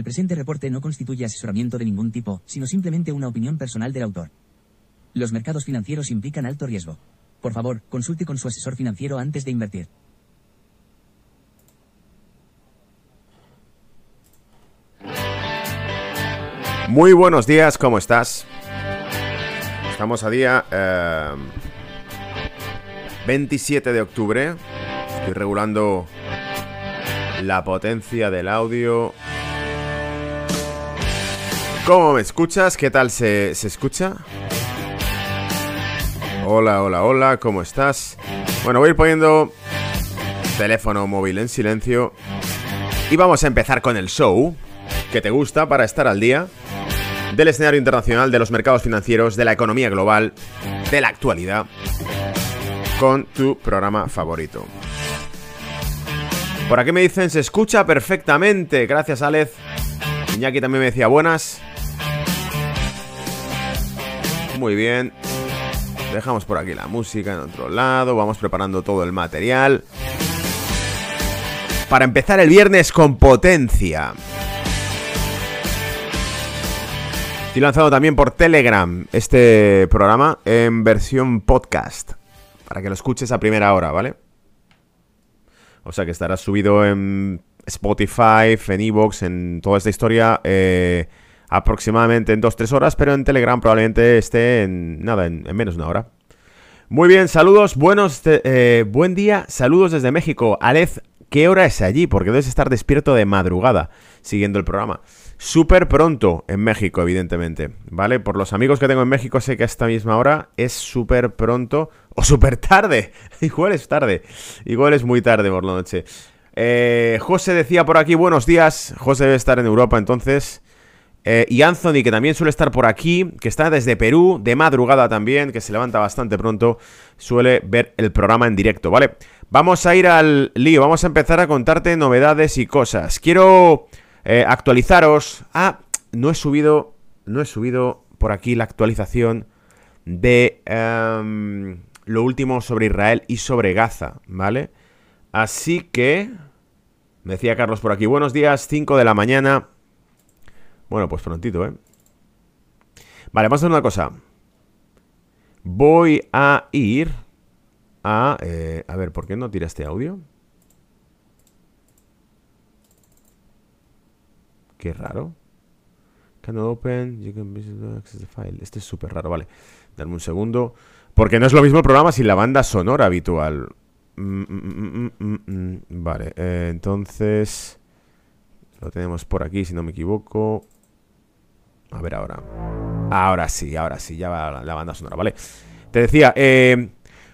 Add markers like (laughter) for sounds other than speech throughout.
El presente reporte no constituye asesoramiento de ningún tipo, sino simplemente una opinión personal del autor. Los mercados financieros implican alto riesgo. Por favor, consulte con su asesor financiero antes de invertir. Muy buenos días, ¿cómo estás? Estamos a día 27 eh, de octubre. Estoy regulando la potencia del audio. ¿Cómo me escuchas? ¿Qué tal se, se escucha? Hola, hola, hola, ¿cómo estás? Bueno, voy a ir poniendo teléfono móvil en silencio. Y vamos a empezar con el show que te gusta para estar al día del escenario internacional, de los mercados financieros, de la economía global, de la actualidad, con tu programa favorito. Por aquí me dicen, se escucha perfectamente. Gracias, Alex. Iñaki también me decía buenas. Muy bien. Dejamos por aquí la música en otro lado. Vamos preparando todo el material. Para empezar el viernes con potencia. Estoy lanzado también por Telegram este programa en versión podcast. Para que lo escuches a primera hora, ¿vale? O sea que estará subido en Spotify, en Evox, en toda esta historia eh, aproximadamente en 2-3 horas, pero en Telegram probablemente esté en nada, en, menos de una hora. Muy bien, saludos, buenos, eh, buen día, saludos desde México. Alez, ¿qué hora es allí? Porque debes estar despierto de madrugada siguiendo el programa súper pronto en México, evidentemente, ¿vale? Por los amigos que tengo en México sé que a esta misma hora es súper pronto o súper tarde. (laughs) Igual es tarde, igual es muy tarde por la noche. Eh, José decía por aquí, buenos días. José debe estar en Europa entonces. Eh, y Anthony, que también suele estar por aquí, que está desde Perú, de madrugada también, que se levanta bastante pronto, suele ver el programa en directo, ¿vale? Vamos a ir al lío, vamos a empezar a contarte novedades y cosas. Quiero eh, actualizaros. Ah, no he subido. No he subido por aquí la actualización de em, lo último sobre Israel y sobre Gaza, ¿vale? Así que. Me decía Carlos por aquí. Buenos días, 5 de la mañana. Bueno, pues prontito, ¿eh? Vale, vamos a hacer una cosa. Voy a ir a... Eh, a ver, ¿por qué no tira este audio? Qué raro. Cannot open. Este es súper raro, vale. Dame un segundo. Porque no es lo mismo el programa sin la banda sonora habitual. Mm, mm, mm, vale, eh, entonces... Lo tenemos por aquí, si no me equivoco. A ver ahora. Ahora sí, ahora sí, ya va la, banda sonora, ¿vale? Te decía, eh,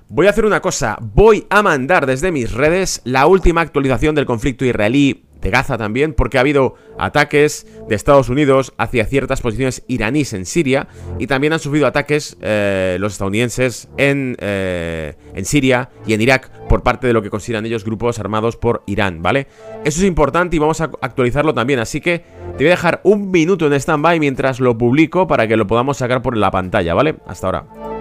voy a hacer una cosa. Voy a mandar desde mis redes la última actualización del conflicto israelí de Gaza también, porque ha habido ataques de Estados Unidos hacia ciertas posiciones iraníes en Siria y también han sufrido ataques eh, los estadounidenses en, eh, en Siria y en Irak por parte de lo que consideran ellos grupos armados por Irán, ¿vale? Eso es importante y vamos a actualizarlo también, así que te voy a dejar un minuto en stand-by mientras lo publico para que lo podamos sacar por la pantalla, ¿vale? Hasta ahora.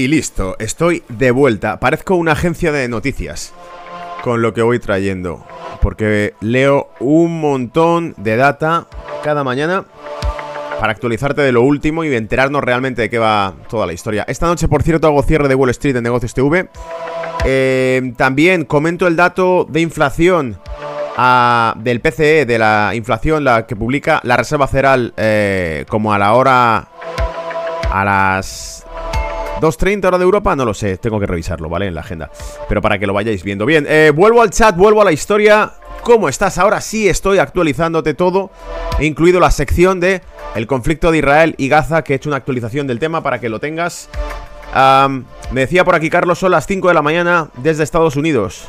Y listo, estoy de vuelta. Parezco una agencia de noticias con lo que voy trayendo. Porque leo un montón de data cada mañana para actualizarte de lo último y enterarnos realmente de qué va toda la historia. Esta noche, por cierto, hago cierre de Wall Street en Negocios TV. Eh, también comento el dato de inflación ah, del PCE, de la inflación, la que publica la Reserva Federal eh, como a la hora... A las 2.30 hora de Europa, no lo sé, tengo que revisarlo, ¿vale? En la agenda. Pero para que lo vayáis viendo. Bien, eh, vuelvo al chat, vuelvo a la historia. ¿Cómo estás? Ahora sí estoy actualizándote todo, incluido la sección de el conflicto de Israel y Gaza, que he hecho una actualización del tema para que lo tengas. me decía por aquí Carlos, son las 5 de la mañana desde Estados Unidos.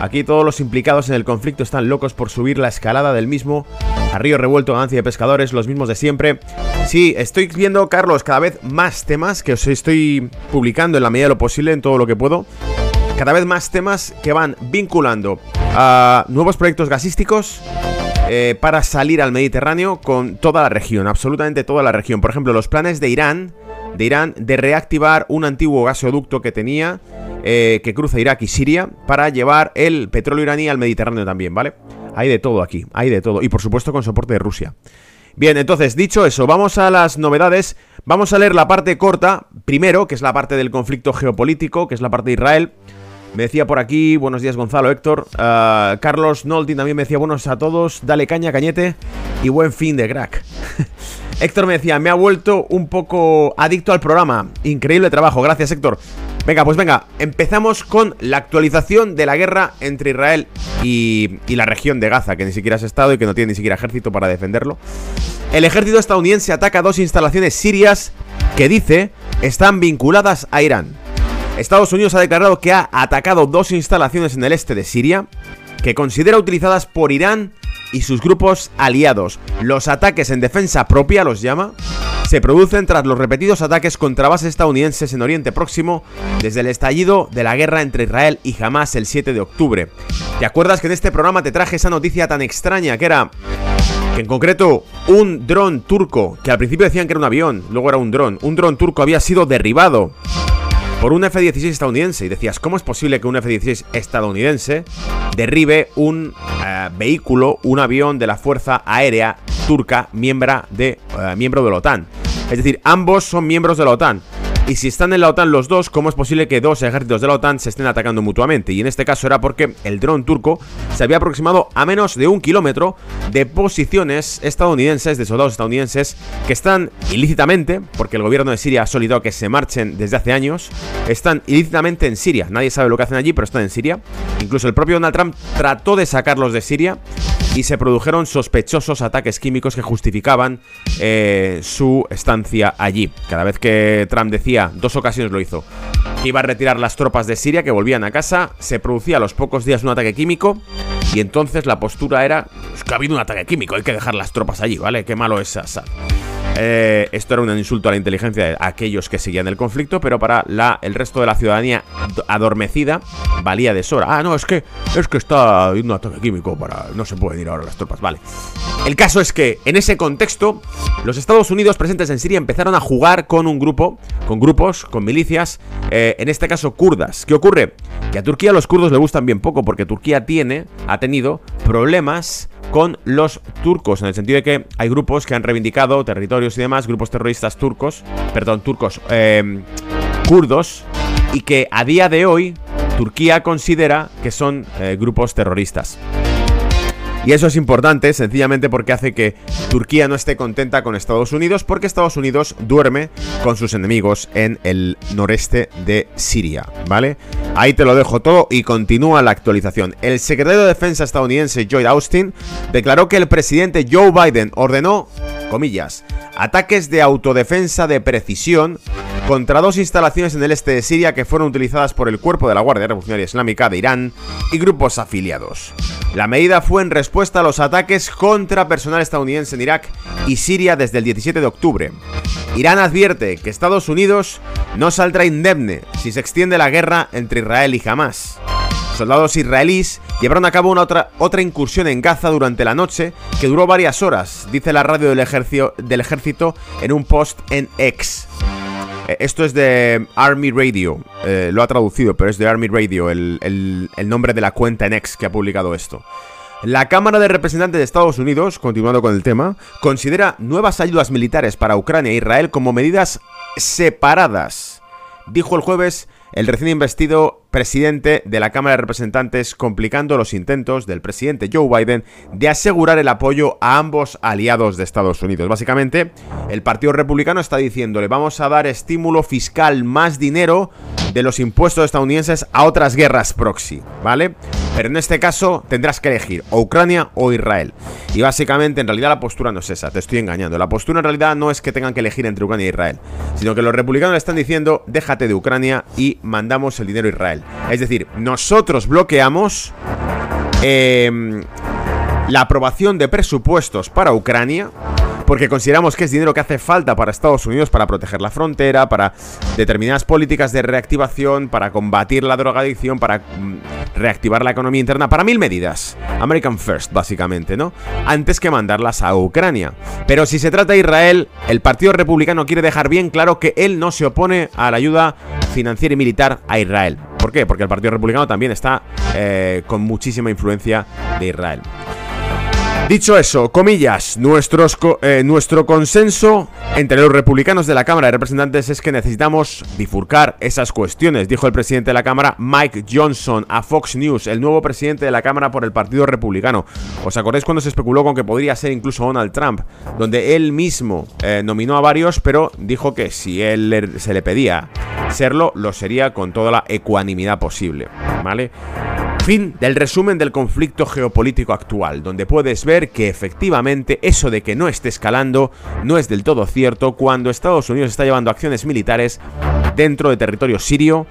Aquí todos los implicados en el conflicto están locos por subir la escalada del mismo. A río revuelto, ganancia de pescadores, los mismos de siempre. Sí, estoy viendo, Carlos, cada vez más temas que os estoy publicando en la medida de lo posible, en todo lo que puedo. Cada vez más temas que van vinculando a nuevos proyectos gasísticos, eh, para salir al Mediterráneo con toda la región, absolutamente toda la región. Por ejemplo, los planes de Irán, de Irán de reactivar un antiguo gasoducto que tenía, eh, que cruza Irak y Siria, para llevar el petróleo iraní al Mediterráneo también, ¿vale? Hay de todo aquí, hay de todo. Y por supuesto con soporte de Rusia. Bien, entonces, dicho eso, vamos a las novedades. Vamos a leer la parte corta, primero, que es la parte del conflicto geopolítico, que es la parte de Israel. Me decía por aquí, buenos días Gonzalo, Héctor. Ah, Carlos Nolti también me decía, buenos a todos, dale caña, cañete y buen fin de crack. (laughs) Héctor me decía, me ha vuelto un poco adicto al programa. Increíble trabajo, gracias Héctor. Venga, pues venga, empezamos con la actualización de la guerra entre Israel y, la región de Gaza, que ni siquiera has estado y que no tiene ni siquiera ejército para defenderlo. El ejército estadounidense ataca dos instalaciones sirias que dice están vinculadas a Irán. Estados Unidos ha declarado que ha atacado dos instalaciones en el este de Siria que considera utilizadas por Irán y sus grupos aliados. Los ataques en defensa propia, los llama, se producen tras los repetidos ataques contra bases estadounidenses en Oriente Próximo desde el estallido de la guerra entre Israel y Hamas el 7 de octubre. ¿Te acuerdas que en este programa te traje esa noticia tan extraña que era que en concreto un dron turco, que al principio decían que era un avión, luego era un dron, un dron turco había sido derribado por un F-16 estadounidense. Y decías, ¿cómo es posible que un F-16 estadounidense derribe un eh, vehículo, un avión de la Fuerza Aérea Turca, de, eh, miembro de la OTAN? Es decir, ambos son miembros de la OTAN. Y si están en la OTAN los dos, ¿cómo es posible que dos ejércitos de la OTAN se estén atacando mutuamente? Y en este caso era porque el dron turco se había aproximado a menos de un kilómetro de posiciones estadounidenses, de soldados estadounidenses, que están ilícitamente, porque el gobierno de Siria ha solicitado que se marchen desde hace años, están ilícitamente en Siria. Nadie sabe lo que hacen allí, pero están en Siria. Incluso el propio Donald Trump trató de sacarlos de Siria y se produjeron sospechosos ataques químicos que justificaban eh, su estancia allí. Cada vez que Trump decía dos ocasiones lo hizo, que iba a retirar las tropas de Siria, que volvían a casa, se producía a los pocos días un ataque químico, y entonces la postura era, que ha habido un ataque químico, hay que dejar las tropas allí, ¿vale? Qué malo es Assad. Eh, esto era un insulto a la inteligencia de aquellos que seguían el conflicto, pero para el resto de la ciudadanía adormecida valía de sobra. Ah, no, es que es que está un ataque químico para no se pueden ir ahora las tropas, vale. El caso es que en ese contexto los Estados Unidos presentes en Siria empezaron a jugar con un grupo, con grupos, con milicias, eh, en este caso kurdas. ¿Qué ocurre? Que a Turquía los kurdos le gustan bien poco porque Turquía tiene, ha tenido problemas con los turcos, en el sentido de que hay grupos que han reivindicado territorios y demás, grupos terroristas turcos, perdón, turcos, em, kurdos, y que a día de hoy Turquía considera que son eh, grupos terroristas. Y eso es importante sencillamente porque hace que Turquía no esté contenta con Estados Unidos porque Estados Unidos duerme con sus enemigos en el noreste de Siria, ¿vale? Ahí te lo dejo todo y continúa la actualización. El secretario de Defensa estadounidense Lloyd Austin declaró que el presidente Joe Biden ordenó, comillas, ataques de autodefensa de precisión contra dos instalaciones en el este de Siria que fueron utilizadas por el cuerpo de la Guardia Revolucionaria Islámica de Irán y grupos afiliados. La medida fue en respuesta a los ataques contra personal estadounidense en Irak y Siria desde el 17 de octubre. Irán advierte que Estados Unidos no saldrá indemne si se extiende la guerra entre Israel y Hamas. Soldados israelíes llevaron a cabo una otra, incursión en Gaza durante la noche que duró varias horas, dice la radio del del ejército en un post en X. Eh, esto es de Army Radio. Eh, lo ha traducido, pero es de Army Radio, el, el nombre de la cuenta en X que ha publicado esto. La Cámara de Representantes de Estados Unidos, continuando con el tema, considera nuevas ayudas militares para Ucrania e Israel como medidas separadas. Dijo el jueves el recién investido presidente de la Cámara de Representantes, complicando los intentos del presidente Joe Biden de asegurar el apoyo a ambos aliados de Estados Unidos. Básicamente, el Partido Republicano está diciéndole vamos a dar estímulo fiscal, más dinero de los impuestos estadounidenses a otras guerras proxy, ¿vale? Pero en este caso tendrás que elegir o Ucrania o Israel. Y básicamente, en realidad la postura no es esa, te estoy engañando. La postura en realidad no es que tengan que elegir entre Ucrania e Israel, sino que los republicanos le están diciendo déjate de Ucrania y mandamos el dinero a Israel. Es decir, nosotros bloqueamos em, la aprobación de presupuestos para Ucrania porque consideramos que es dinero que hace falta para Estados Unidos para proteger la frontera, para determinadas políticas de reactivación, para combatir la drogadicción, para mm, reactivar la economía interna, para mil medidas. American First, básicamente, ¿no? Antes que mandarlas a Ucrania. Pero si se trata de Israel, el Partido Republicano quiere dejar bien claro que él no se opone a la ayuda financiera y militar a Israel. ¿Por qué? Porque el Partido Republicano también está eh, con muchísima influencia de Israel. Dicho eso, comillas, eh, nuestro consenso entre los republicanos de la Cámara de Representantes es que necesitamos bifurcar esas cuestiones, dijo el presidente de la Cámara, Mike Johnson, a Fox News, el nuevo presidente de la Cámara por el Partido Republicano. ¿Os acordáis cuando se especuló con que podría ser incluso Donald Trump? Donde él mismo eh, nominó a varios, pero dijo que si él se le pedía serlo, lo sería con toda la ecuanimidad posible, ¿vale? Fin del resumen del conflicto geopolítico actual, donde puedes ver que efectivamente eso de que no esté escalando no es del todo cierto cuando Estados Unidos está llevando acciones militares dentro de territorio sirio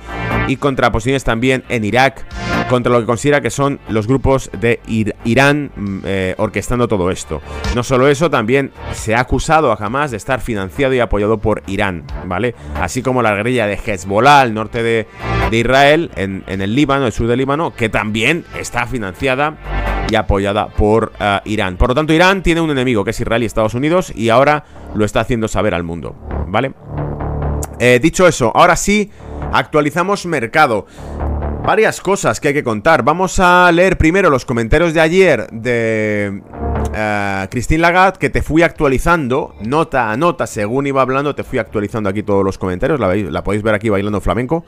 y contra posiciones también en Irak, contra lo que considera que son los grupos de Irán mm, eh, orquestando todo esto. No solo eso, también se ha acusado a Hamas de estar financiado y apoyado por Irán, ¿vale? Así como la guerrilla de Hezbollah al norte de, Israel, en, el Líbano, el sur del Líbano, que también está financiada y apoyada por eh, Irán. Por lo tanto, Irán tiene un enemigo que es Israel y Estados Unidos y ahora lo está haciendo saber al mundo, ¿vale? Eh, dicho eso, ahora sí, actualizamos mercado. Varias cosas que hay que contar. Vamos a leer primero los comentarios de ayer de uh, Christine Lagarde, que te fui actualizando, nota a nota, según iba hablando, te fui actualizando aquí todos los comentarios. La, podéis ver aquí bailando flamenco.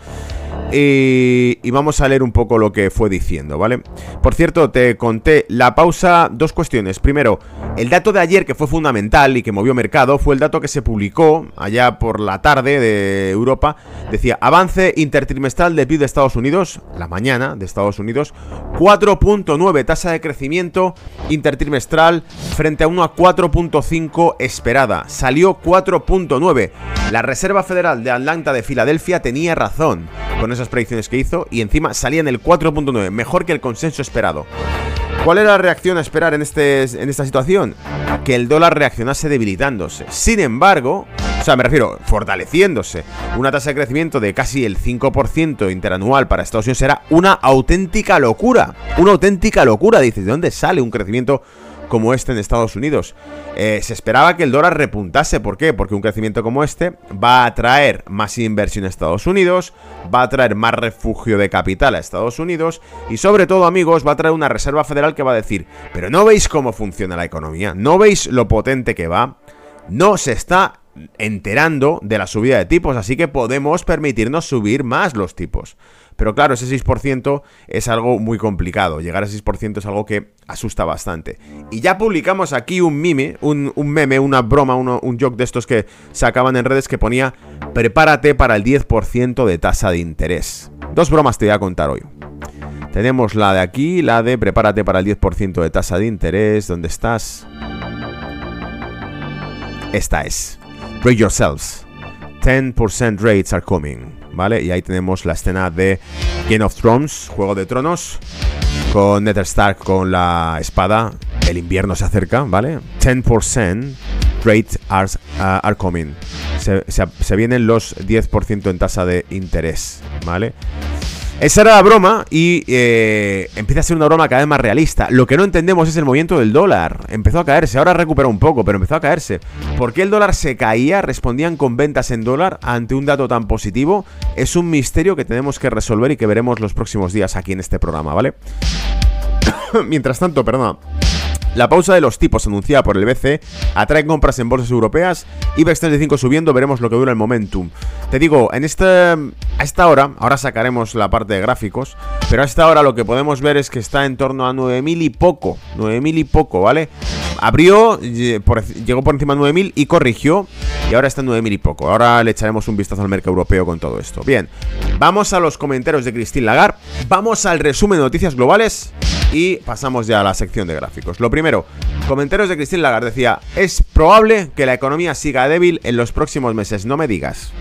Y, vamos a leer un poco lo que fue diciendo, ¿vale? Por cierto, te conté la pausa, dos cuestiones. Primero, el dato de ayer que fue fundamental y que movió mercado fue el dato que se publicó allá por la tarde de Europa. Decía, avance intertrimestral de PIB de Estados Unidos, la mañana de Estados Unidos, 4.9 tasa de crecimiento intertrimestral frente a 1 a 4.5 esperada. Salió 4.9. La Reserva Federal de Atlanta de Filadelfia tenía razón con esas predicciones que hizo y encima salía en el 4.9, mejor que el consenso esperado. ¿Cuál era la reacción a esperar en, este, en esta situación? Que el dólar reaccionase debilitándose. Sin embargo, o sea, me refiero, fortaleciéndose. Una tasa de crecimiento de casi el 5% interanual para Estados Unidos era una auténtica locura. Una auténtica locura. Dices, ¿de dónde sale un crecimiento como este en Estados Unidos. Eh, se esperaba que el dólar repuntase. ¿Por qué? Porque un crecimiento como este va a atraer más inversión a Estados Unidos, va a traer más refugio de capital a Estados Unidos y sobre todo, amigos, va a traer una Reserva Federal que va a decir, pero ¿no veis cómo funciona la economía? ¿No veis lo potente que va? No se está enterando de la subida de tipos, así que podemos permitirnos subir más los tipos. Pero claro, ese 6% es algo muy complicado. Llegar a 6% es algo que asusta bastante. Y ya publicamos aquí un meme, un, meme, una broma, un joke de estos que sacaban en redes que ponía prepárate para el 10% de tasa de interés. Dos bromas te voy a contar hoy. Tenemos la de aquí, la de prepárate para el 10% de tasa de interés. ¿Dónde estás? Esta es. Break yourselves. 10% rates are coming. ¿Vale? Y ahí tenemos la escena de Game of Thrones, Juego de Tronos, con Ned Stark con la espada. El invierno se acerca, ¿vale? 10% rate are, uh, are coming. Se, vienen los 10% en tasa de interés, ¿vale? Esa era la broma y eh, empieza a ser una broma cada vez más realista. Lo que no entendemos es el movimiento del dólar. Empezó a caerse, ahora recuperó un poco, pero empezó a caerse. ¿Por qué el dólar se caía? Respondían con ventas en dólar ante un dato tan positivo. Es un misterio que tenemos que resolver y que veremos los próximos días aquí en este programa, ¿vale? (coughs) Mientras tanto, perdón. La pausa de los tipos anunciada por el BCE atrae compras en bolsas europeas. IBEX 35 subiendo, veremos lo que dura el momentum. Te digo, en este, a esta hora, ahora sacaremos la parte de gráficos, pero a esta hora lo que podemos ver es que está en torno a 9.000 y poco. 9.000 y poco, ¿vale? Abrió, llegó por encima de 9.000 y corrigió. Y ahora está en 9.000 y poco. Ahora le echaremos un vistazo al mercado europeo con todo esto. Bien, vamos a los comentarios de Christine Lagarde. Vamos al resumen de noticias globales y pasamos ya a la sección de gráficos. Lo primero, comentarios de Cristín Lagarde decía, es probable que la economía siga débil en los próximos meses, no me digas.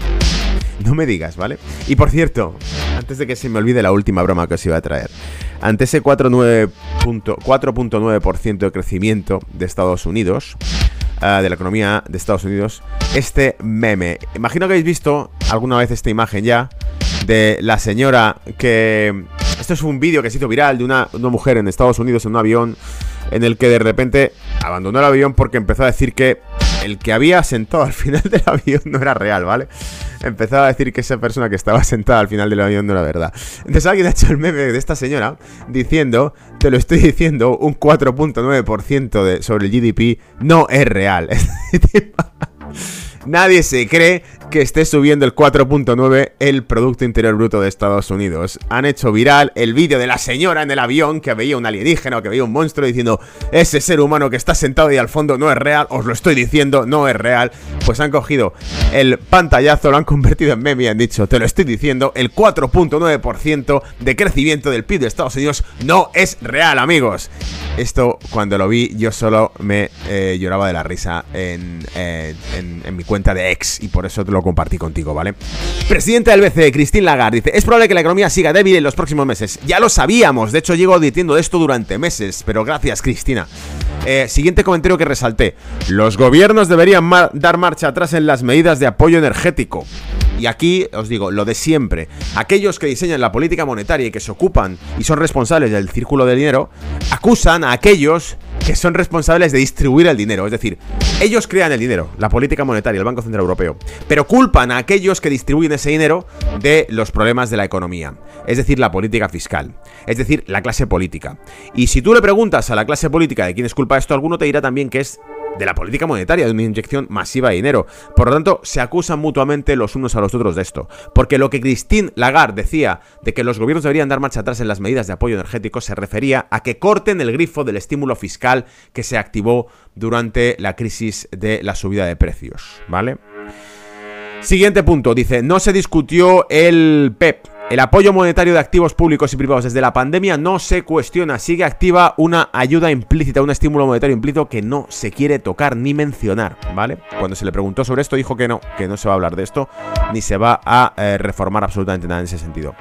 No me digas, ¿vale? Y por cierto, antes de que se me olvide la última broma que os iba a traer, ante ese 4.9% de crecimiento de Estados Unidos, ah, de la economía de Estados Unidos, este meme. Imagino que habéis visto alguna vez esta imagen ya de la señora que esto es un vídeo que se hizo viral de una, mujer en Estados Unidos en un avión en el que de repente abandonó el avión porque empezó a decir que el que había sentado al final del avión no era real, ¿vale? Empezaba a decir que esa persona que estaba sentada al final del avión no era verdad. Entonces alguien ha hecho el meme de esta señora diciendo, te lo estoy diciendo, un 4.9% sobre el GDP no es real. (laughs) Nadie se cree que esté subiendo el 4.9 el Producto Interior Bruto de Estados Unidos. Han hecho viral el vídeo de la señora en el avión que veía un alienígena o que veía un monstruo diciendo ese ser humano que está sentado ahí al fondo no es real, os lo estoy diciendo, no es real. Pues han cogido el pantallazo, lo han convertido en meme y han dicho, te lo estoy diciendo, el 4.9% de crecimiento del PIB de Estados Unidos no es real, amigos. Esto cuando lo vi yo solo me eh, lloraba de la risa en, en mi cuenta de ex y por eso te lo compartí contigo, ¿vale? Presidenta del BCE, Christine Lagarde, dice, es probable que la economía siga débil en los próximos meses. Ya lo sabíamos, de hecho llego advirtiendo esto durante meses, pero gracias, Cristina. Eh, siguiente comentario que resalté. Los gobiernos deberían dar marcha atrás en las medidas de apoyo energético. Y aquí os digo, lo de siempre. Aquellos que diseñan la política monetaria y que se ocupan y son responsables del círculo de dinero, acusan a aquellos que son responsables de distribuir el dinero. Es decir, ellos crean el dinero, la política monetaria, el Banco Central Europeo. Pero culpan a aquellos que distribuyen ese dinero de los problemas de la economía. Es decir, la política fiscal. Es decir, la clase política. Y si tú le preguntas a la clase política de quién es culpa esto, alguno te dirá también que es de la política monetaria, de una inyección masiva de dinero. Por lo tanto, se acusan mutuamente los unos a los otros de esto. Porque lo que Christine Lagarde decía de que los gobiernos deberían dar marcha atrás en las medidas de apoyo energético se refería a que corten el grifo del estímulo fiscal que se activó durante la crisis de la subida de precios, ¿vale? Siguiente punto, dice, no se discutió el PEP, el apoyo monetario de activos públicos y privados desde la pandemia no se cuestiona, sigue activa una ayuda implícita, un estímulo monetario implícito que no se quiere tocar ni mencionar, ¿vale? Cuando se le preguntó sobre esto dijo que no, que no se va a hablar de esto, ni se va a eh, reformar absolutamente nada en ese sentido.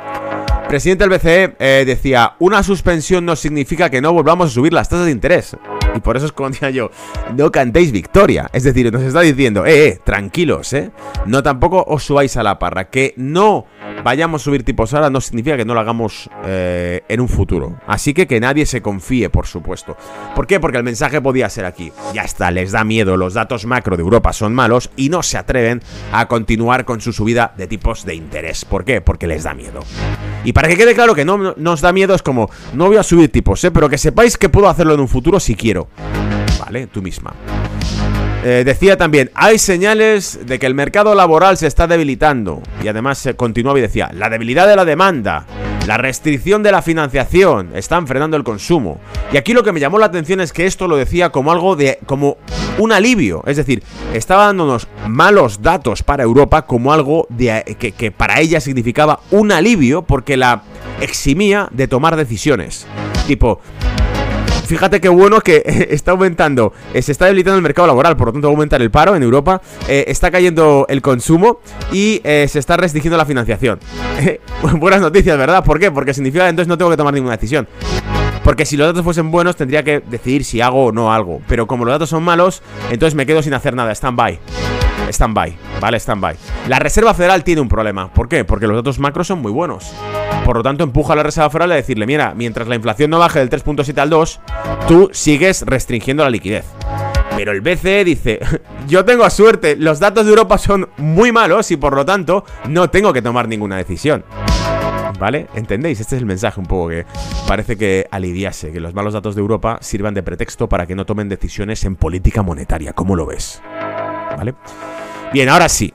Presidente del BCE eh, decía, una suspensión no significa que no volvamos a subir las tasas de interés. Y por eso es como (laughs) decía yo, no cantéis victoria. Es decir, nos está diciendo, eh, eh, tranquilos, eh. No tampoco os subáis a la parra. Que no vayamos a subir tipos ahora no significa que no lo hagamos eh, en un futuro. Así que que nadie se confíe, por supuesto. ¿Por qué? Porque el mensaje podía ser aquí. Ya está, les da miedo, los datos macro de Europa son malos y no se atreven a continuar con su subida de tipos de interés. ¿Por qué? Porque les da miedo. Y para que quede claro que no nos da miedo es como, no voy a subir tipos, ¿eh? pero que sepáis que puedo hacerlo en un futuro si quiero. Vale, tú misma. Eh, decía también, hay señales de que el mercado laboral se está debilitando. Y además se continuaba y decía, la debilidad de la demanda, la restricción de la financiación, están frenando el consumo. Y aquí lo que me llamó la atención es que esto lo decía como algo de, como un alivio. Es decir, estaba dándonos malos datos para Europa como algo de, que, que para ella significaba un alivio porque la eximía de tomar decisiones. Tipo, fíjate qué bueno que está aumentando, eh, se está debilitando el mercado laboral, por lo tanto va a aumentar el paro en Europa, eh, está cayendo el consumo y eh, se está restringiendo la financiación. (laughs) Buenas noticias, ¿verdad? ¿Por qué? Porque significa que entonces no tengo que tomar ninguna decisión. Porque si los datos fuesen buenos tendría que decidir si hago o no algo. Pero como los datos son malos, entonces me quedo sin hacer nada. Stand-by. Stand-by. Vale, stand-by. La Reserva Federal tiene un problema. ¿Por qué? Porque los datos macros son muy buenos. Por lo tanto, empuja a la Reserva Federal a decirle, mira, mientras la inflación no baje del 3.7 al 2, tú sigues restringiendo la liquidez. Pero el BCE dice, (laughs) yo tengo suerte, los datos de Europa son muy malos y por lo tanto no tengo que tomar ninguna decisión. ¿Vale? ¿Entendéis? Este es el mensaje un poco que parece que aliviase, que los malos datos de Europa sirvan de pretexto para que no tomen decisiones en política monetaria. ¿Cómo lo ves? ¿Vale? Bien, ahora sí.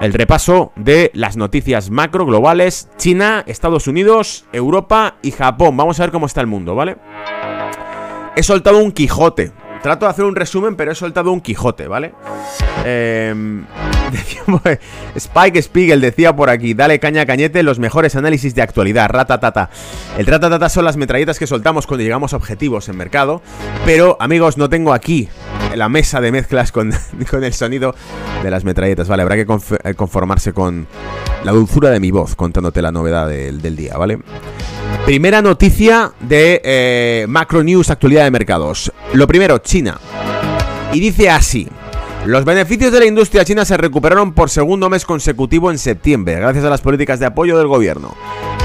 El repaso de las noticias macro globales, China, Estados Unidos, Europa y Japón. Vamos a ver cómo está el mundo, ¿vale? He soltado un Quijote. Trato de hacer un resumen, pero he soltado un Quijote, ¿vale? (laughs) Eh, Spike Spiegel decía por aquí, dale caña cañete, los mejores análisis de actualidad, ratatata. El ratatata son las metralletas que soltamos cuando llegamos a objetivos en mercado, pero amigos, no tengo aquí la mesa de mezclas con, (laughs) con el sonido de las metralletas, ¿vale? Habrá que eh, conformarse con la dulzura de mi voz contándote la novedad del, día, ¿vale? Primera noticia de eh, Macro News, actualidad de mercados. Lo primero, China. Y dice así. Los beneficios de la industria china se recuperaron por segundo mes consecutivo en septiembre, gracias a las políticas de apoyo del gobierno.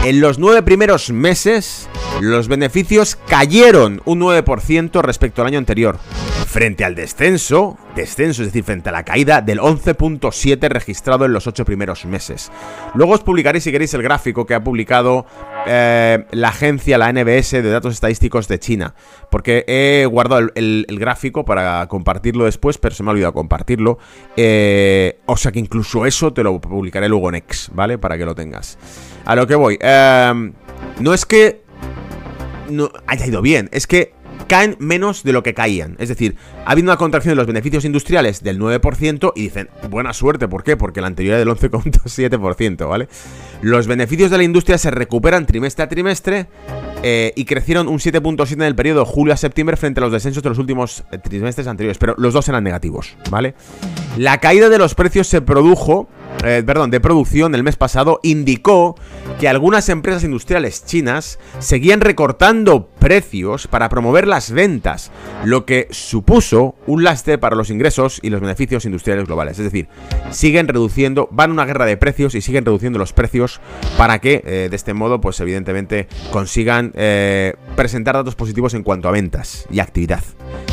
En los nueve primeros meses, los beneficios cayeron un 9% respecto al año anterior, frente al descenso, descenso, es decir, frente a la caída del 11.7 registrado en los ocho primeros meses. Luego os publicaré, si queréis, el gráfico que ha publicado eh, la agencia, la NBS de datos estadísticos de China, porque he guardado el, gráfico para compartirlo después, pero se me ha olvidado compartirlo. Eh, o sea que incluso eso te lo publicaré luego en X, ¿vale? Para que lo tengas. A lo que voy. Em, no es que no haya ido bien, es que caen menos de lo que caían. Es decir, ha habido una contracción de los beneficios industriales del 9% y dicen, buena suerte, ¿por qué? Porque la anterior era del 11,7%, ¿vale? Los beneficios de la industria se recuperan trimestre a trimestre eh, y crecieron un 7.7 en el periodo julio a septiembre frente a los descensos de los últimos eh, trimestres anteriores, pero los dos eran negativos, ¿vale? La caída de los precios se produjo eh, perdón, de producción el mes pasado indicó que algunas empresas industriales chinas seguían recortando precios para promover las ventas, lo que supuso un lastre para los ingresos y los beneficios industriales globales. Es decir, siguen reduciendo, van a una guerra de precios y siguen reduciendo los precios para que eh, de este modo, pues evidentemente consigan eh, presentar datos positivos en cuanto a ventas y actividad.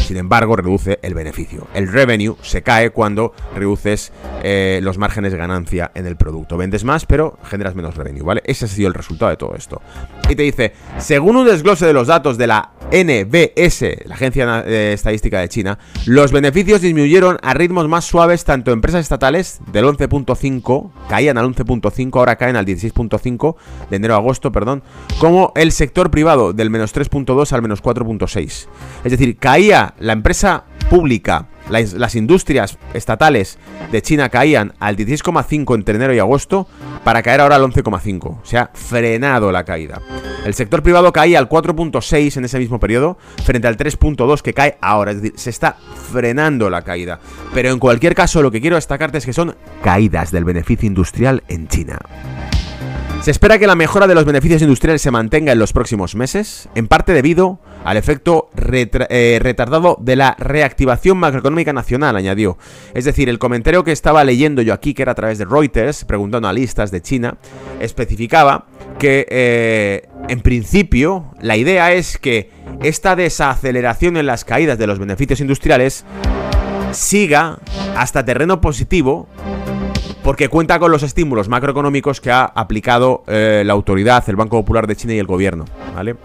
Sin embargo, reduce el beneficio. El revenue se cae cuando reduces los márgenes ganados en el producto. Vendes más, pero generas menos revenue, ¿vale? Ese ha sido el resultado de todo esto. Y te dice, según un desglose de los datos de la NBS, la Agencia de Estadística de China, los beneficios disminuyeron a ritmos más suaves tanto empresas estatales del 11.5, caían al 11.5, ahora caen al 16.5 de enero a agosto, perdón, como el sector privado del menos 3.2 al menos 4.6. Es decir, caía la empresa pública las, industrias estatales de China caían al 16,5 entre enero y agosto para caer ahora al 11,5. Se ha frenado la caída. El sector privado caía al 4.6 en ese mismo periodo frente al 3.2 que cae ahora. Es decir, se está frenando la caída. Pero en cualquier caso, lo que quiero destacarte es que son caídas del beneficio industrial en China. Se espera que la mejora de los beneficios industriales se mantenga en los próximos meses, en parte debido al efecto eh, retardado de la reactivación macroeconómica nacional, añadió. Es decir, el comentario que estaba leyendo yo aquí, que era a través de Reuters, preguntando a listas de China, especificaba que eh, en principio la idea es que esta desaceleración en las caídas de los beneficios industriales siga hasta terreno positivo porque cuenta con los estímulos macroeconómicos que ha aplicado eh, la autoridad, el Banco Popular de China y el gobierno, ¿vale?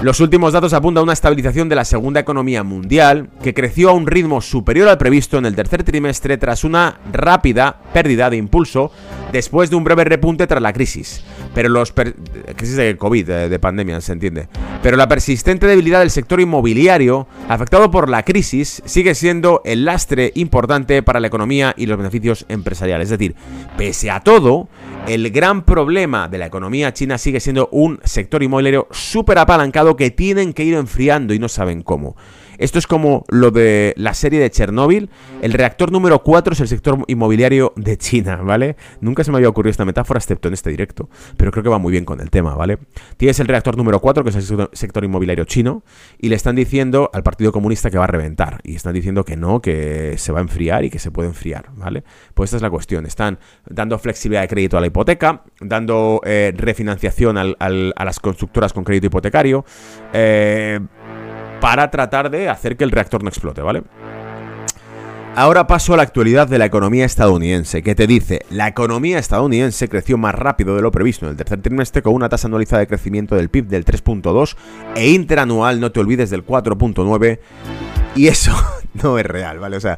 Los últimos datos apuntan a una estabilización de la segunda economía mundial, que creció a un ritmo superior al previsto en el tercer trimestre tras una rápida pérdida de impulso después de un breve repunte tras la crisis. Pero los crisis de COVID, de, pandemia, se entiende. Pero la persistente debilidad del sector inmobiliario, afectado por la crisis, sigue siendo el lastre importante para la economía y los beneficios empresariales. Es decir, pese a todo, el gran problema de la economía china sigue siendo un sector inmobiliario súper apalancado que tienen que ir enfriando y no saben cómo. Esto es como lo de la serie de Chernóbil. El reactor número 4 es el sector inmobiliario de China, ¿vale? Nunca se me había ocurrido esta metáfora, excepto en este directo, pero creo que va muy bien con el tema, ¿vale? Tienes el reactor número 4, que es el sector inmobiliario chino, y le están diciendo al Partido Comunista que va a reventar, y están diciendo que no, que se va a enfriar y que se puede enfriar, ¿vale? Pues esta es la cuestión. Están dando flexibilidad de crédito a la hipoteca, dando eh, refinanciación a las constructoras con crédito hipotecario, eh, para tratar de hacer que el reactor no explote, ¿vale? Ahora paso a la actualidad de la economía estadounidense, que te dice, la economía estadounidense creció más rápido de lo previsto en el tercer trimestre con una tasa anualizada de crecimiento del PIB del 3.2 e interanual, no te olvides, del 4.9 y eso (laughs) no es real, ¿vale? O sea,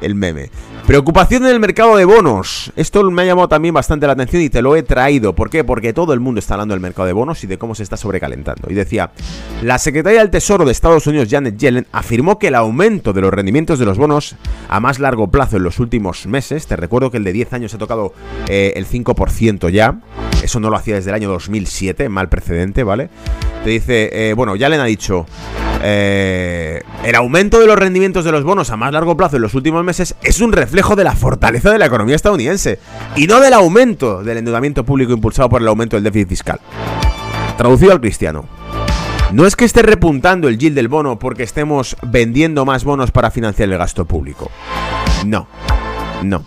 el meme. Preocupación en el mercado de bonos. Esto me ha llamado también bastante la atención y te lo he traído. ¿Por qué? Porque todo el mundo está hablando del mercado de bonos y de cómo se está sobrecalentando. Y decía, la secretaria del Tesoro de Estados Unidos, Janet Yellen, afirmó que el aumento de los rendimientos de los bonos a más largo plazo en los últimos meses, te recuerdo que el de 10 años ha tocado eh, el 5% ya, eso no lo hacía desde el año 2007, mal precedente, ¿vale? Te dice, eh, bueno, Yellen ha dicho, eh, el aumento de los rendimientos de los bonos a más largo plazo en los últimos es un reflejo de la fortaleza de la economía estadounidense y no del aumento del endeudamiento público impulsado por el aumento del déficit fiscal. Traducido al cristiano. No es que esté repuntando el yield del bono porque estemos vendiendo más bonos para financiar el gasto público. No, no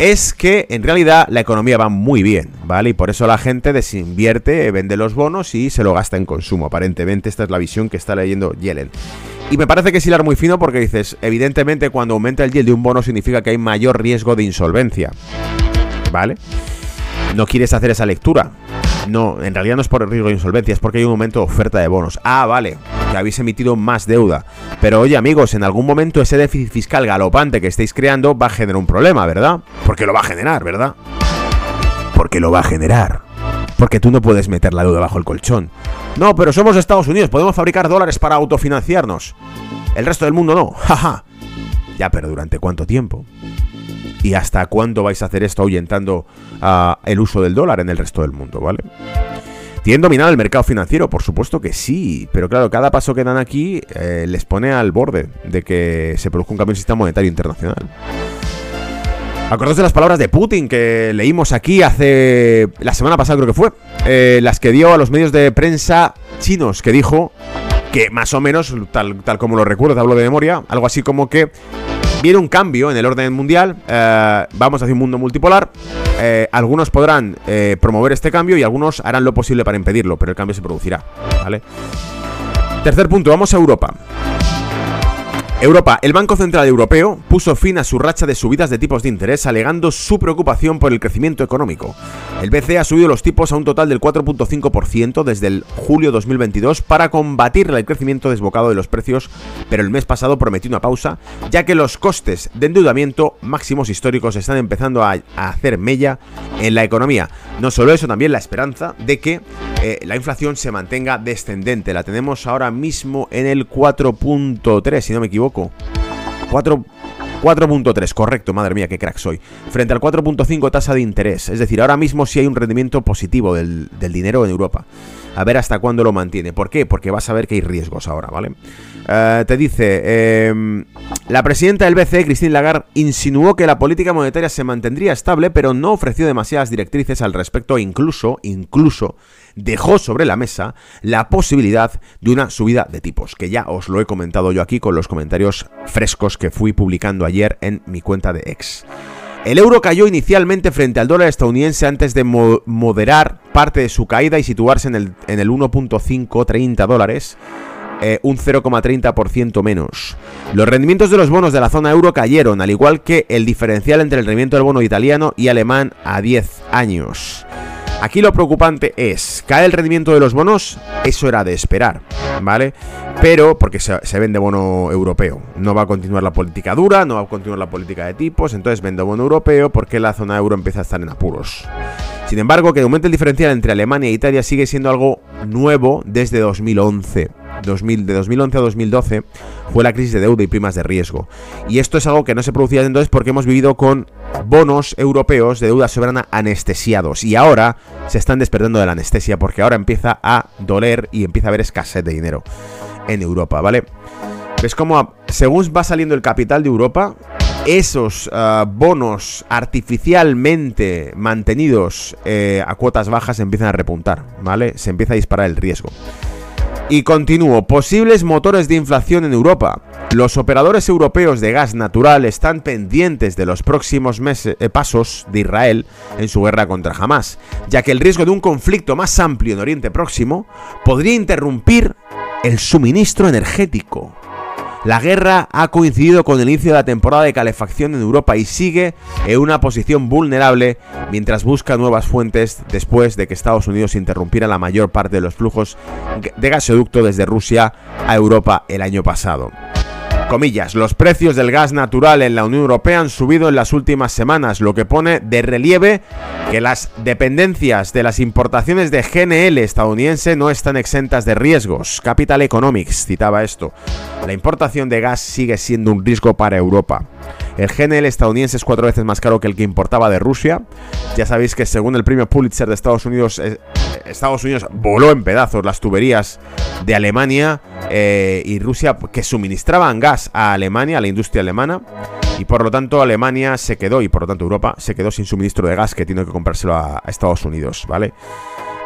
es que en realidad la economía va muy bien, ¿vale? Y por eso la gente desinvierte, vende los bonos y se lo gasta en consumo. Aparentemente esta es la visión que está leyendo Yellen. Y me parece que es hilar muy fino porque dices, evidentemente cuando aumenta el yield de un bono significa que hay mayor riesgo de insolvencia, ¿vale? No quieres hacer esa lectura. No, en realidad no es por el riesgo de insolvencia, es porque hay un aumento de oferta de bonos. Ah, vale, que habéis emitido más deuda. Pero oye, amigos, en algún momento ese déficit fiscal galopante que estáis creando va a generar un problema, ¿verdad? Porque lo va a generar, ¿verdad? Porque lo va a generar. Porque tú no puedes meter la deuda bajo el colchón. No, pero somos Estados Unidos, podemos fabricar dólares para autofinanciarnos. El resto del mundo no, (laughs) jaja. ya, pero ¿durante cuánto tiempo? ¿Y hasta cuándo vais a hacer esto ahuyentando uh, el uso del dólar en el resto del mundo, ¿vale? ¿Tienen dominado el mercado financiero? Por supuesto que sí, pero claro, cada paso que dan aquí eh, les pone al borde de que se produzca un cambio en el sistema monetario internacional. Acordaos de las palabras de Putin que leímos aquí hace la semana pasada creo que fue, eh, las que dio a los medios de prensa chinos, que dijo que más o menos, tal, tal como lo recuerdo, te hablo de memoria, algo así como que Viene un cambio en el orden mundial, eh, vamos hacia un mundo multipolar, eh, algunos podrán promover este cambio y algunos harán lo posible para impedirlo, pero el cambio se producirá, ¿vale? Tercer punto, vamos a Europa. Europa. El Banco Central Europeo puso fin a su racha de subidas de tipos de interés alegando su preocupación por el crecimiento económico. El BCE ha subido los tipos a un total del 4.5% desde el julio 2022 para combatir el crecimiento desbocado de los precios, pero el mes pasado prometió una pausa, ya que los costes de endeudamiento máximos históricos están empezando a, hacer mella en la economía. No solo eso, también la esperanza de que eh, la inflación se mantenga descendente. La tenemos ahora mismo en el 4.3, si no me equivoco 4.3, correcto, madre mía, qué crack soy. Frente al 4.5 tasa de interés. Es decir, ahora mismo sí hay un rendimiento positivo del, dinero en Europa. A ver hasta cuándo lo mantiene. ¿Por qué? Porque vas a ver que hay riesgos ahora, ¿vale? Eh, te dice, em, la presidenta del BCE, Christine Lagarde, insinuó que la política monetaria se mantendría estable, pero no ofreció demasiadas directrices al respecto, incluso, incluso dejó sobre la mesa la posibilidad de una subida de tipos, que ya os lo he comentado yo aquí con los comentarios frescos que fui publicando ayer en mi cuenta de ex. El euro cayó inicialmente frente al dólar estadounidense antes de moderar parte de su caída y situarse en el, en el 1.530 dólares. Eh, un 0,30% menos. Los rendimientos de los bonos de la zona euro cayeron, al igual que el diferencial entre el rendimiento del bono italiano y alemán a 10 años. Aquí lo preocupante es, ¿cae el rendimiento de los bonos? Eso era de esperar, ¿vale? Pero, porque se, vende bono europeo, no va a continuar la política dura, no va a continuar la política de tipos, entonces vende bono europeo porque la zona euro empieza a estar en apuros. Sin embargo, que aumente el diferencial entre Alemania e Italia sigue siendo algo nuevo desde 2011. 2000, de 2011 a 2012 fue la crisis de deuda y primas de riesgo. Y esto es algo que no se producía entonces porque hemos vivido con bonos europeos de deuda soberana anestesiados. Y ahora se están despertando de la anestesia porque ahora empieza a doler y empieza a haber escasez de dinero en Europa, ¿vale? ¿Ves cómo según va saliendo el capital de Europa, esos ah, bonos artificialmente mantenidos eh, a cuotas bajas empiezan a repuntar, ¿vale? Se empieza a disparar el riesgo. Y continúo, posibles motores de inflación en Europa. Los operadores europeos de gas natural están pendientes de los próximos eh, pasos de Israel en su guerra contra Hamas, ya que el riesgo de un conflicto más amplio en Oriente Próximo podría interrumpir el suministro energético. La guerra ha coincidido con el inicio de la temporada de calefacción en Europa y sigue en una posición vulnerable mientras busca nuevas fuentes después de que Estados Unidos interrumpiera la mayor parte de los flujos de gasoducto desde Rusia a Europa el año pasado. Los precios del gas natural en la Unión Europea han subido en las últimas semanas, lo que pone de relieve que las dependencias de las importaciones de GNL estadounidense no están exentas de riesgos. Capital Economics citaba esto. La importación de gas sigue siendo un riesgo para Europa. El GNL estadounidense es cuatro veces más caro que el que importaba de Rusia. Ya sabéis que según el premio Pulitzer de Estados Unidos, eh, Estados Unidos voló en pedazos las tuberías de Alemania eh, y Rusia que suministraban gas a Alemania, a la industria alemana. Y por lo tanto Alemania se quedó, y por lo tanto Europa se quedó sin suministro de gas que tiene que comprárselo a, a Estados Unidos, ¿vale?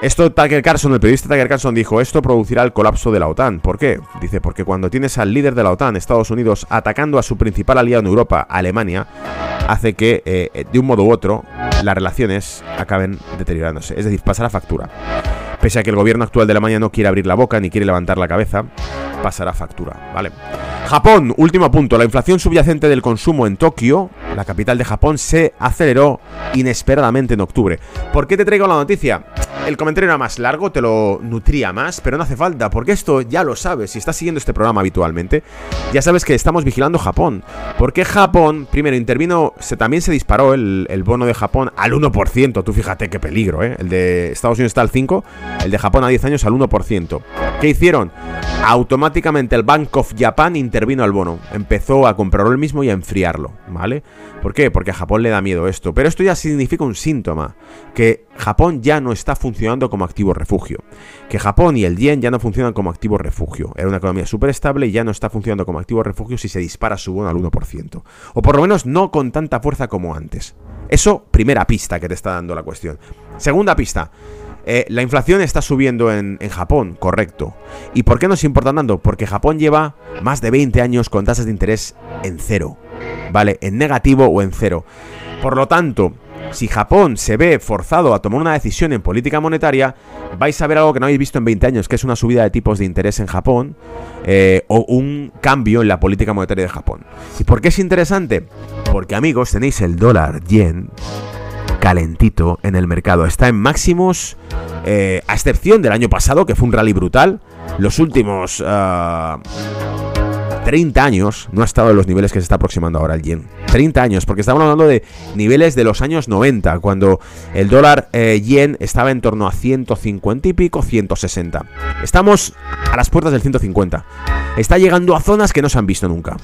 Esto Tucker Carlson, el periodista Tucker Carlson dijo, esto producirá el colapso de la OTAN. ¿Por qué? Dice, porque cuando tienes al líder de la OTAN, Estados Unidos, atacando a su principal aliado en Europa, Alemania, hace que, eh, de un modo u otro, las relaciones acaben deteriorándose. Es decir, pasará factura. Pese a que el gobierno actual de Alemania no quiere abrir la boca ni quiere levantar la cabeza, pasará factura. Japón, último punto. La inflación subyacente del consumo en Tokio, la capital de Japón, se aceleró inesperadamente en octubre. ¿Por qué te traigo la noticia? El comentario era más largo, te lo nutría más, pero no hace falta, porque esto ya lo sabes. Si estás siguiendo este programa habitualmente, ya sabes que estamos vigilando Japón. Porque Japón, primero, intervino, se, también se disparó el, bono de Japón al 1%. Tú fíjate qué peligro, ¿eh? El de Estados Unidos está al 5%, el de Japón a 10 años al 1%. ¿Qué hicieron? Automáticamente el Bank of Japan intervino al bono. Empezó a comprarlo él mismo y a enfriarlo, ¿vale? ¿Por qué? Porque a Japón le da miedo esto. Pero esto ya significa un síntoma. Que Japón ya no está funcionando como activo refugio. Que Japón y el yen ya no funcionan como activo refugio. Era una economía súper estable y ya no está funcionando como activo refugio si se dispara su bono al 1%. O por lo menos no con tanta fuerza como antes. Eso, primera pista que te está dando la cuestión. Segunda pista. Eh, la inflación está subiendo en, en, Japón, correcto. ¿Y por qué nos importa tanto? Porque Japón lleva más de 20 años con tasas de interés en cero. ¿Vale? En negativo o en cero. Por lo tanto, si Japón se ve forzado a tomar una decisión en política monetaria, vais a ver algo que no habéis visto en 20 años, que es una subida de tipos de interés en Japón eh, o un cambio en la política monetaria de Japón. ¿Y por qué es interesante? Porque amigos, tenéis el dólar yen calentito en el mercado. Está en máximos, eh, a excepción del año pasado, que fue un rally brutal. Los últimos uh, 30 años no ha estado en los niveles que se está aproximando ahora el yen. 30 años, porque estamos hablando de niveles de los años 90, cuando el dólar eh, yen estaba en torno a 150 y pico, 160. Estamos a las puertas del 150. Está llegando a zonas que no se han visto nunca.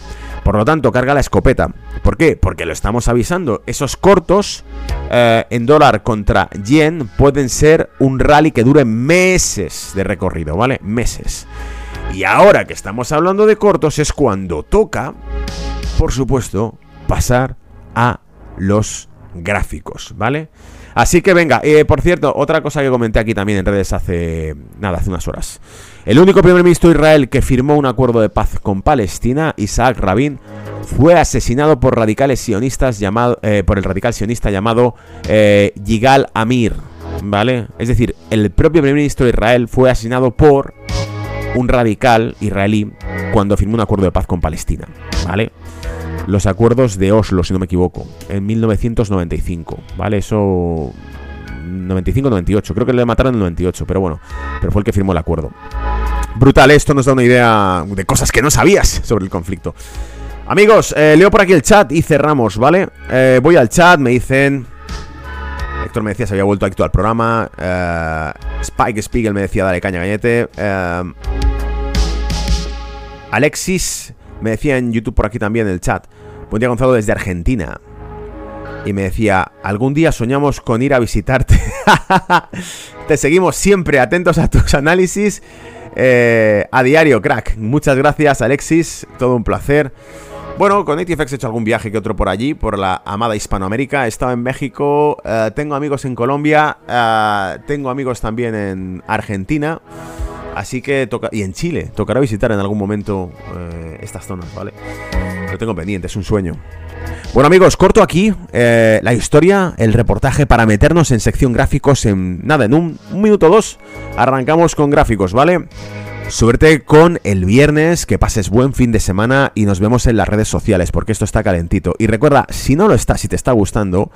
Por lo tanto, carga la escopeta. ¿Por qué? Porque lo estamos avisando. Esos cortos eh, en dólar contra yen pueden ser un rally que dure meses de recorrido, ¿vale? Meses. Y ahora que estamos hablando de cortos es cuando toca, por supuesto, pasar a los gráficos, ¿vale? Así que venga, eh, por cierto, otra cosa que comenté aquí también en redes hace nada, hace unas horas. El único primer ministro de Israel que firmó un acuerdo de paz con Palestina, Isaac Rabin, fue asesinado por radicales sionistas llamado, eh, por el radical sionista llamado eh, Yigal Amir, ¿vale? Es decir, el propio primer ministro de Israel fue asesinado por un radical israelí cuando firmó un acuerdo de paz con Palestina, ¿vale? Los acuerdos de Oslo, si no me equivoco, en 1995, ¿vale? Eso 95-98, creo que le mataron en el 98, pero bueno, pero fue el que firmó el acuerdo. Brutal, esto nos da una idea de cosas que no sabías sobre el conflicto. Amigos, eh, leo por aquí el chat y cerramos, ¿vale? Eh, voy al chat, me dicen... Héctor me decía se había vuelto adicto al programa. Uh, Spike Spiegel me decía dale caña gañete. Uh, Alexis me decía en YouTube por aquí también en el chat. Buen día Gonzalo desde Argentina. Y me decía, algún día soñamos con ir a visitarte. (laughs) Te seguimos siempre atentos a tus análisis. eh, a diario, crack. Muchas gracias, Alexis. Todo un placer. Bueno, con ATFX he hecho algún viaje que otro por allí, por la amada Hispanoamérica. He estado en México, eh, tengo amigos en Colombia, eh, tengo amigos también en Argentina. Así que toca. Y en Chile, tocará visitar en algún momento eh, estas zonas, ¿vale? Lo tengo pendiente, es un sueño. Bueno amigos, corto aquí la historia, el reportaje para meternos en sección gráficos en nada, en un, un minuto o dos arrancamos con gráficos, ¿vale? Suerte con el viernes, que pases buen fin de semana y nos vemos en las redes sociales porque esto está calentito. Y recuerda, si no lo está, si te está gustando,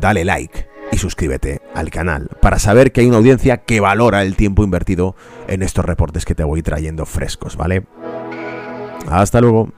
dale like y suscríbete al canal para saber que hay una audiencia que valora el tiempo invertido en estos reportes que te voy trayendo frescos, ¿vale? Hasta luego.